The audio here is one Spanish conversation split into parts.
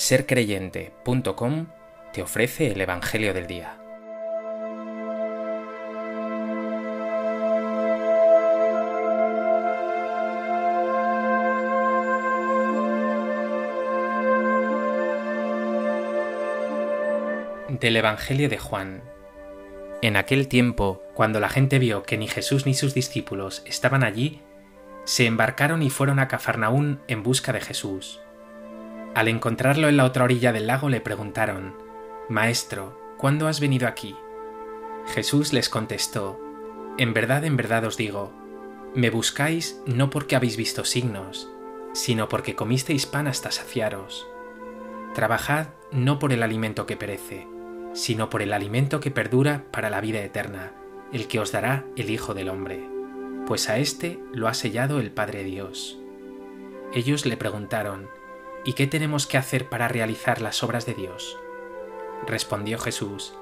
sercreyente.com te ofrece el Evangelio del Día. Del Evangelio de Juan. En aquel tiempo, cuando la gente vio que ni Jesús ni sus discípulos estaban allí, se embarcaron y fueron a Cafarnaún en busca de Jesús. Al encontrarlo en la otra orilla del lago le preguntaron, Maestro, ¿cuándo has venido aquí? Jesús les contestó, En verdad, en verdad os digo, me buscáis no porque habéis visto signos, sino porque comisteis pan hasta saciaros. Trabajad no por el alimento que perece, sino por el alimento que perdura para la vida eterna, el que os dará el Hijo del Hombre, pues a éste lo ha sellado el Padre Dios. Ellos le preguntaron, ¿Y qué tenemos que hacer para realizar las obras de Dios? Respondió Jesús,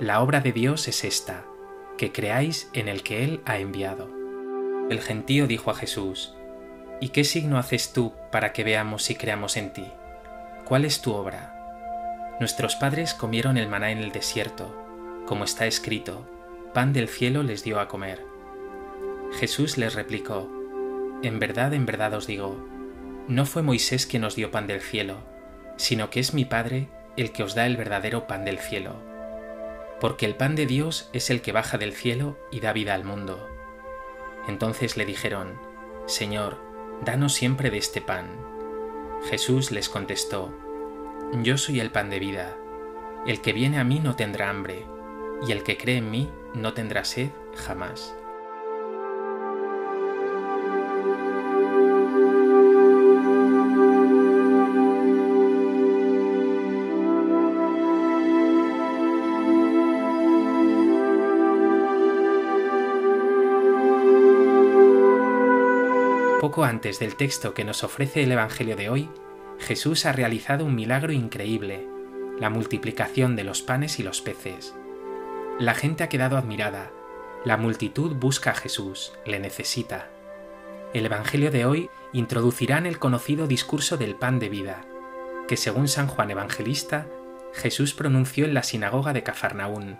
La obra de Dios es esta, que creáis en el que Él ha enviado. El gentío dijo a Jesús, ¿Y qué signo haces tú para que veamos y creamos en ti? ¿Cuál es tu obra? Nuestros padres comieron el maná en el desierto, como está escrito, pan del cielo les dio a comer. Jesús les replicó, En verdad, en verdad os digo, no fue Moisés quien os dio pan del cielo, sino que es mi Padre el que os da el verdadero pan del cielo. Porque el pan de Dios es el que baja del cielo y da vida al mundo. Entonces le dijeron, Señor, danos siempre de este pan. Jesús les contestó, Yo soy el pan de vida. El que viene a mí no tendrá hambre, y el que cree en mí no tendrá sed jamás. Poco antes del texto que nos ofrece el Evangelio de hoy, Jesús ha realizado un milagro increíble, la multiplicación de los panes y los peces. La gente ha quedado admirada, la multitud busca a Jesús, le necesita. El Evangelio de hoy introducirá en el conocido discurso del pan de vida, que según San Juan Evangelista, Jesús pronunció en la sinagoga de Cafarnaún,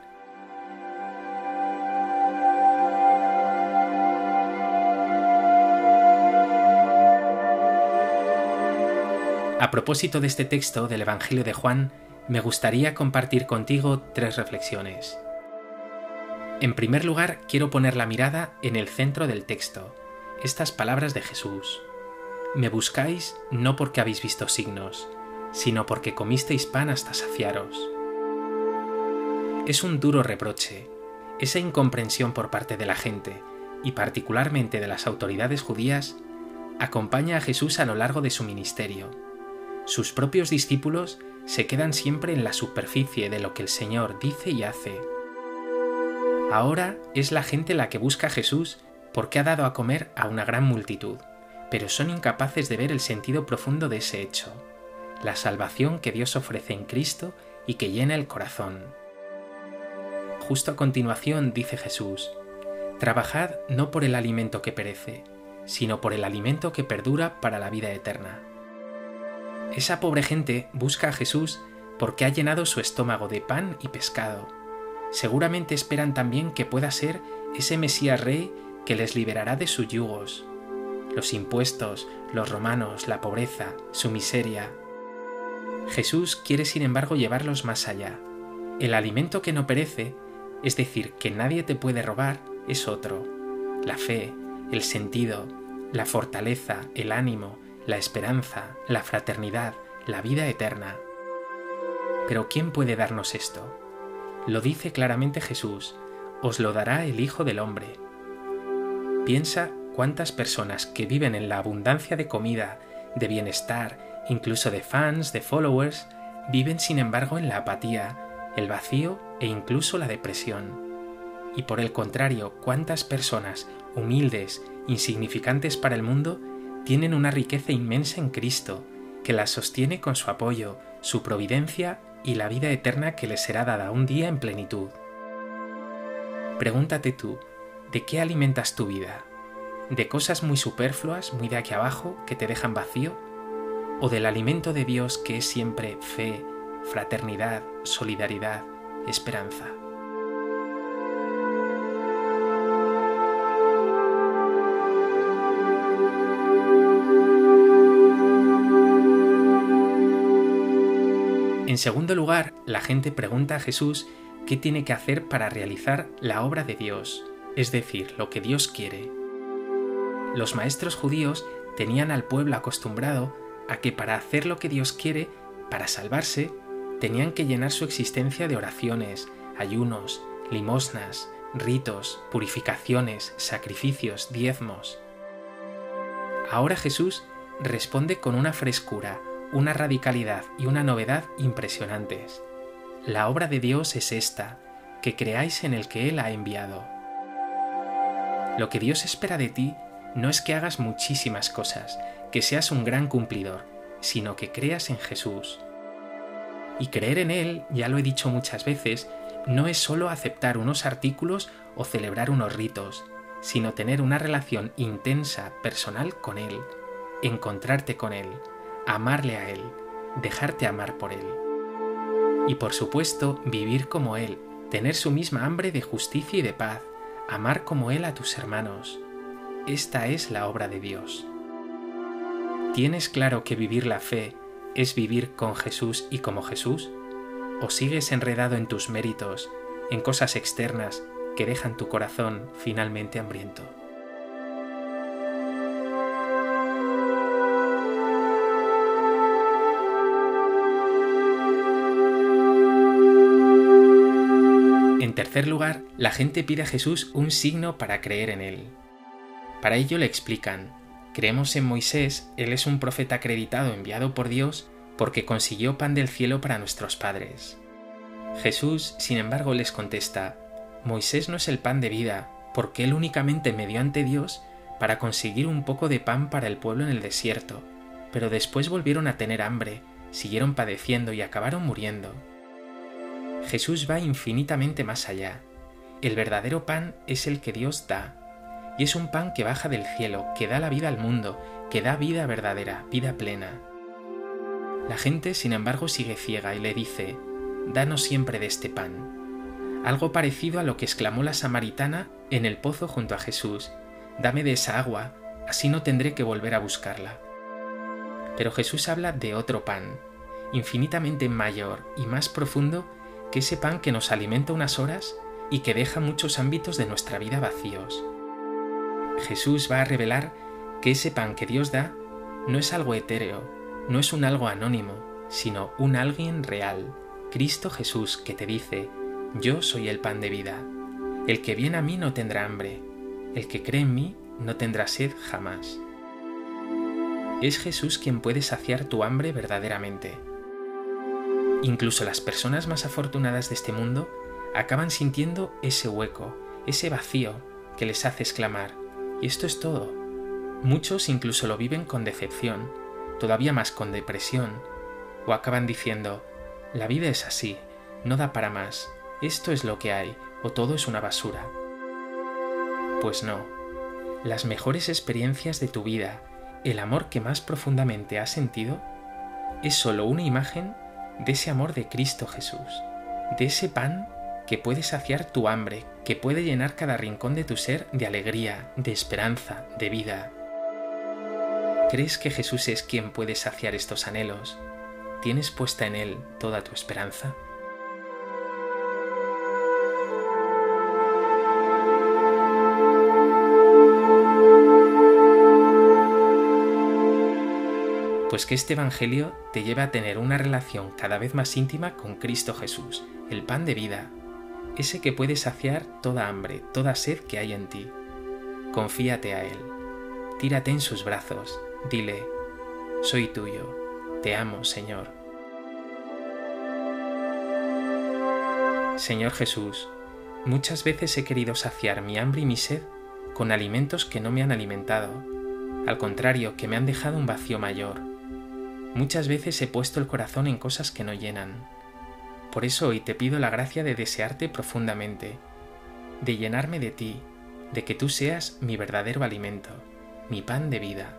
A propósito de este texto del Evangelio de Juan, me gustaría compartir contigo tres reflexiones. En primer lugar, quiero poner la mirada en el centro del texto, estas palabras de Jesús. Me buscáis no porque habéis visto signos, sino porque comisteis pan hasta saciaros. Es un duro reproche, esa incomprensión por parte de la gente, y particularmente de las autoridades judías, acompaña a Jesús a lo largo de su ministerio sus propios discípulos se quedan siempre en la superficie de lo que el Señor dice y hace. Ahora es la gente la que busca Jesús porque ha dado a comer a una gran multitud, pero son incapaces de ver el sentido profundo de ese hecho, la salvación que Dios ofrece en Cristo y que llena el corazón. Justo a continuación dice Jesús, Trabajad no por el alimento que perece, sino por el alimento que perdura para la vida eterna esa pobre gente busca a Jesús porque ha llenado su estómago de pan y pescado. Seguramente esperan también que pueda ser ese Mesías Rey que les liberará de sus yugos. Los impuestos, los romanos, la pobreza, su miseria. Jesús quiere sin embargo llevarlos más allá. El alimento que no perece, es decir, que nadie te puede robar, es otro. La fe, el sentido, la fortaleza, el ánimo, la esperanza, la fraternidad, la vida eterna. Pero ¿quién puede darnos esto? Lo dice claramente Jesús, os lo dará el Hijo del Hombre. Piensa cuántas personas que viven en la abundancia de comida, de bienestar, incluso de fans, de followers, viven sin embargo en la apatía, el vacío e incluso la depresión. Y por el contrario, cuántas personas humildes, insignificantes para el mundo, tienen una riqueza inmensa en Cristo, que las sostiene con su apoyo, su providencia y la vida eterna que les será dada un día en plenitud. Pregúntate tú, ¿de qué alimentas tu vida? ¿De cosas muy superfluas, muy de aquí abajo, que te dejan vacío? o del alimento de Dios que es siempre fe, fraternidad, solidaridad, esperanza. Segundo lugar, la gente pregunta a Jesús qué tiene que hacer para realizar la obra de Dios, es decir, lo que Dios quiere. Los maestros judíos tenían al pueblo acostumbrado a que para hacer lo que Dios quiere, para salvarse, tenían que llenar su existencia de oraciones, ayunos, limosnas, ritos, purificaciones, sacrificios, diezmos. Ahora Jesús responde con una frescura, una radicalidad y una novedad impresionantes. La obra de Dios es esta, que creáis en el que Él ha enviado. Lo que Dios espera de ti no es que hagas muchísimas cosas, que seas un gran cumplidor, sino que creas en Jesús. Y creer en Él, ya lo he dicho muchas veces, no es solo aceptar unos artículos o celebrar unos ritos, sino tener una relación intensa, personal con Él, encontrarte con Él, amarle a Él, dejarte amar por Él. Y por supuesto, vivir como Él, tener su misma hambre de justicia y de paz, amar como Él a tus hermanos. Esta es la obra de Dios. ¿Tienes claro que vivir la fe es vivir con Jesús y como Jesús? ¿O sigues enredado en tus méritos, en cosas externas que dejan tu corazón finalmente hambriento? En tercer lugar, la gente pide a Jesús un signo para creer en él. Para ello le explican, creemos en Moisés, él es un profeta acreditado enviado por Dios porque consiguió pan del cielo para nuestros padres. Jesús, sin embargo, les contesta, Moisés no es el pan de vida, porque él únicamente me dio ante Dios para conseguir un poco de pan para el pueblo en el desierto, pero después volvieron a tener hambre, siguieron padeciendo y acabaron muriendo. Jesús va infinitamente más allá. El verdadero pan es el que Dios da, y es un pan que baja del cielo, que da la vida al mundo, que da vida verdadera, vida plena. La gente, sin embargo, sigue ciega y le dice, Danos siempre de este pan. Algo parecido a lo que exclamó la samaritana en el pozo junto a Jesús, Dame de esa agua, así no tendré que volver a buscarla. Pero Jesús habla de otro pan, infinitamente mayor y más profundo que ese pan que nos alimenta unas horas y que deja muchos ámbitos de nuestra vida vacíos. Jesús va a revelar que ese pan que Dios da no es algo etéreo, no es un algo anónimo, sino un alguien real, Cristo Jesús que te dice, yo soy el pan de vida. El que viene a mí no tendrá hambre, el que cree en mí no tendrá sed jamás. Es Jesús quien puede saciar tu hambre verdaderamente. Incluso las personas más afortunadas de este mundo acaban sintiendo ese hueco, ese vacío que les hace exclamar, y esto es todo. Muchos incluso lo viven con decepción, todavía más con depresión, o acaban diciendo, la vida es así, no da para más, esto es lo que hay, o todo es una basura. Pues no, las mejores experiencias de tu vida, el amor que más profundamente has sentido, es solo una imagen de ese amor de Cristo Jesús, de ese pan que puede saciar tu hambre, que puede llenar cada rincón de tu ser de alegría, de esperanza, de vida. ¿Crees que Jesús es quien puede saciar estos anhelos? ¿Tienes puesta en Él toda tu esperanza? Pues que este Evangelio te lleve a tener una relación cada vez más íntima con Cristo Jesús, el pan de vida, ese que puede saciar toda hambre, toda sed que hay en ti. Confíate a Él, tírate en sus brazos, dile, soy tuyo, te amo, Señor. Señor Jesús, muchas veces he querido saciar mi hambre y mi sed con alimentos que no me han alimentado, al contrario, que me han dejado un vacío mayor. Muchas veces he puesto el corazón en cosas que no llenan, por eso hoy te pido la gracia de desearte profundamente, de llenarme de ti, de que tú seas mi verdadero alimento, mi pan de vida.